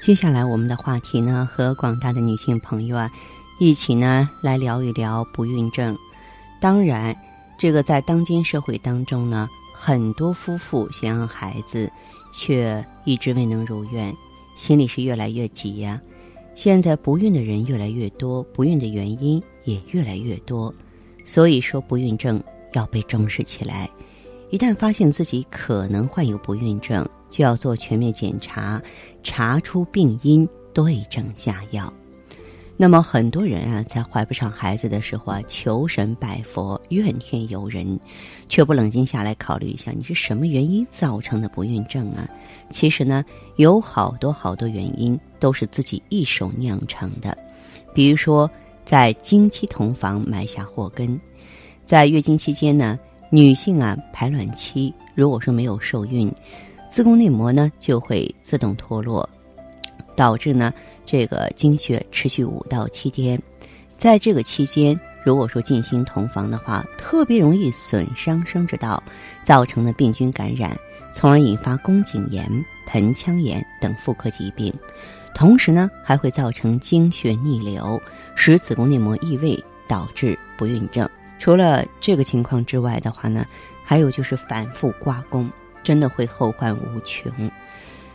接下来我们的话题呢，和广大的女性朋友啊，一起呢来聊一聊不孕症。当然，这个在当今社会当中呢。很多夫妇想要孩子，却一直未能如愿，心里是越来越急呀。现在不孕的人越来越多，不孕的原因也越来越多，所以说不孕症要被重视起来。一旦发现自己可能患有不孕症，就要做全面检查，查出病因，对症下药。那么很多人啊，在怀不上孩子的时候啊，求神拜佛、怨天尤人，却不冷静下来考虑一下，你是什么原因造成的不孕症啊？其实呢，有好多好多原因都是自己一手酿成的。比如说，在经期同房埋下祸根，在月经期间呢，女性啊排卵期如果说没有受孕，子宫内膜呢就会自动脱落，导致呢。这个经血持续五到七天，在这个期间，如果说进行同房的话，特别容易损伤生殖道，造成的病菌感染，从而引发宫颈炎、盆腔炎等妇科疾病。同时呢，还会造成经血逆流，使子宫内膜异位，导致不孕症。除了这个情况之外的话呢，还有就是反复刮宫，真的会后患无穷。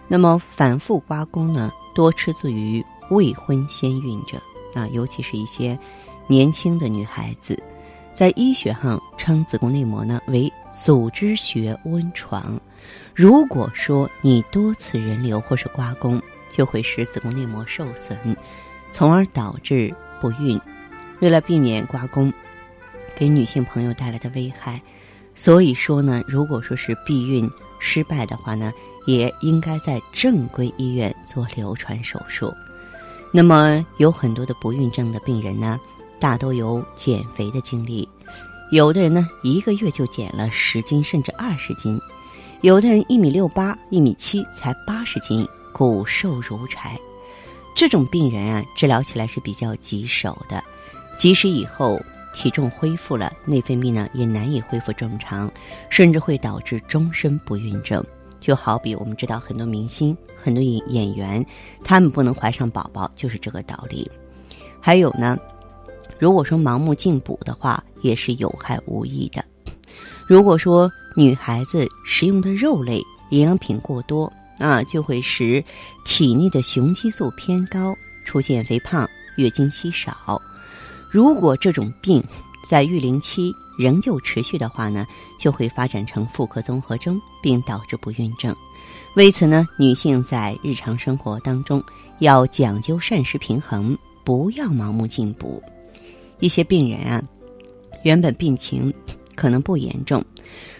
那么反复刮宫呢？多出自于未婚先孕者啊，尤其是一些年轻的女孩子，在医学上称子宫内膜呢为组织学温床。如果说你多次人流或是刮宫，就会使子宫内膜受损，从而导致不孕。为了避免刮宫给女性朋友带来的危害，所以说呢，如果说是避孕失败的话呢。也应该在正规医院做流产手术。那么，有很多的不孕症的病人呢，大都有减肥的经历。有的人呢，一个月就减了十斤甚至二十斤；有的人一米六八、一米七才八十斤，骨瘦如柴。这种病人啊，治疗起来是比较棘手的。即使以后体重恢复了，内分泌呢也难以恢复正常，甚至会导致终身不孕症。就好比我们知道很多明星、很多演演员，他们不能怀上宝宝，就是这个道理。还有呢，如果说盲目进补的话，也是有害无益的。如果说女孩子食用的肉类营养品过多啊，就会使体内的雄激素偏高，出现肥胖、月经稀少。如果这种病在育龄期，仍旧持续的话呢，就会发展成妇科综合征，并导致不孕症。为此呢，女性在日常生活当中要讲究膳食平衡，不要盲目进补。一些病人啊，原本病情可能不严重，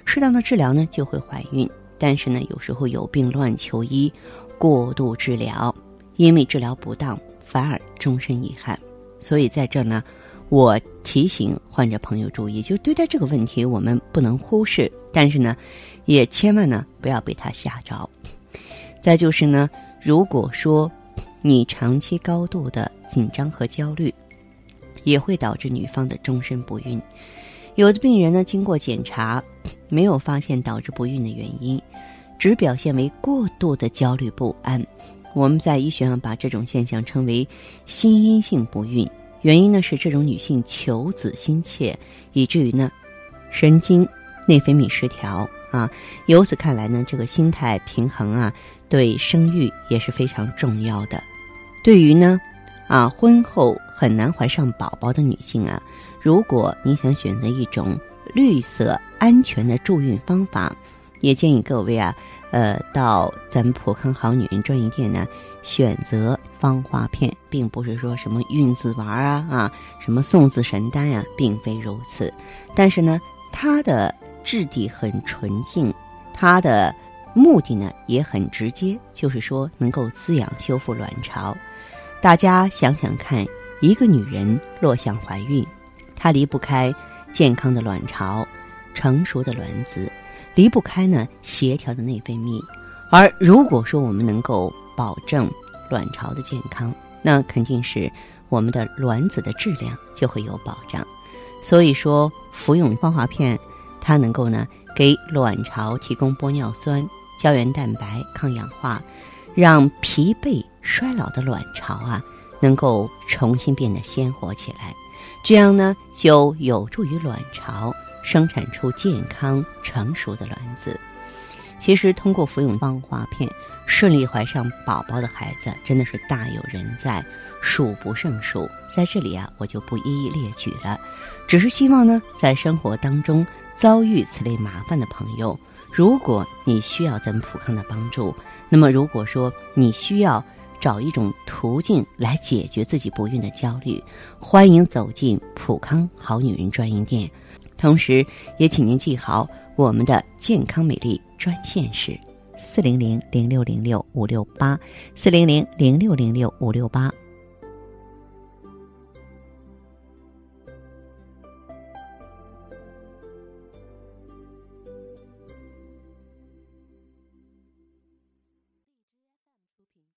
适当的治疗呢就会怀孕。但是呢，有时候有病乱求医，过度治疗，因为治疗不当，反而终身遗憾。所以在这儿呢。我提醒患者朋友注意，就对待这个问题，我们不能忽视，但是呢，也千万呢不要被他吓着。再就是呢，如果说你长期高度的紧张和焦虑，也会导致女方的终身不孕。有的病人呢，经过检查，没有发现导致不孕的原因，只表现为过度的焦虑不安。我们在医学上把这种现象称为心因性不孕。原因呢是这种女性求子心切，以至于呢神经内分泌失调啊。由此看来呢，这个心态平衡啊，对生育也是非常重要的。对于呢啊婚后很难怀上宝宝的女性啊，如果你想选择一种绿色安全的助孕方法，也建议各位啊。呃，到咱们普康好女人专营店呢，选择芳华片，并不是说什么孕子丸啊啊，什么送子神丹呀，并非如此。但是呢，它的质地很纯净，它的目的呢也很直接，就是说能够滋养修复卵巢。大家想想看，一个女人落向怀孕，她离不开健康的卵巢、成熟的卵子，离不开呢协调的内分泌。而如果说我们能够保证卵巢的健康，那肯定是我们的卵子的质量就会有保障。所以说，服用芳华片，它能够呢给卵巢提供玻尿酸、胶原蛋白、抗氧化，让疲惫。衰老的卵巢啊，能够重新变得鲜活起来，这样呢就有助于卵巢生产出健康成熟的卵子。其实，通过服用芳华片顺利怀上宝宝的孩子真的是大有人在，数不胜数。在这里啊，我就不一一列举了，只是希望呢，在生活当中遭遇此类麻烦的朋友，如果你需要咱们普康的帮助，那么如果说你需要。找一种途径来解决自己不孕的焦虑，欢迎走进普康好女人专营店。同时，也请您记好我们的健康美丽专线是四零零零六零六五六八四零零零六零六五六八。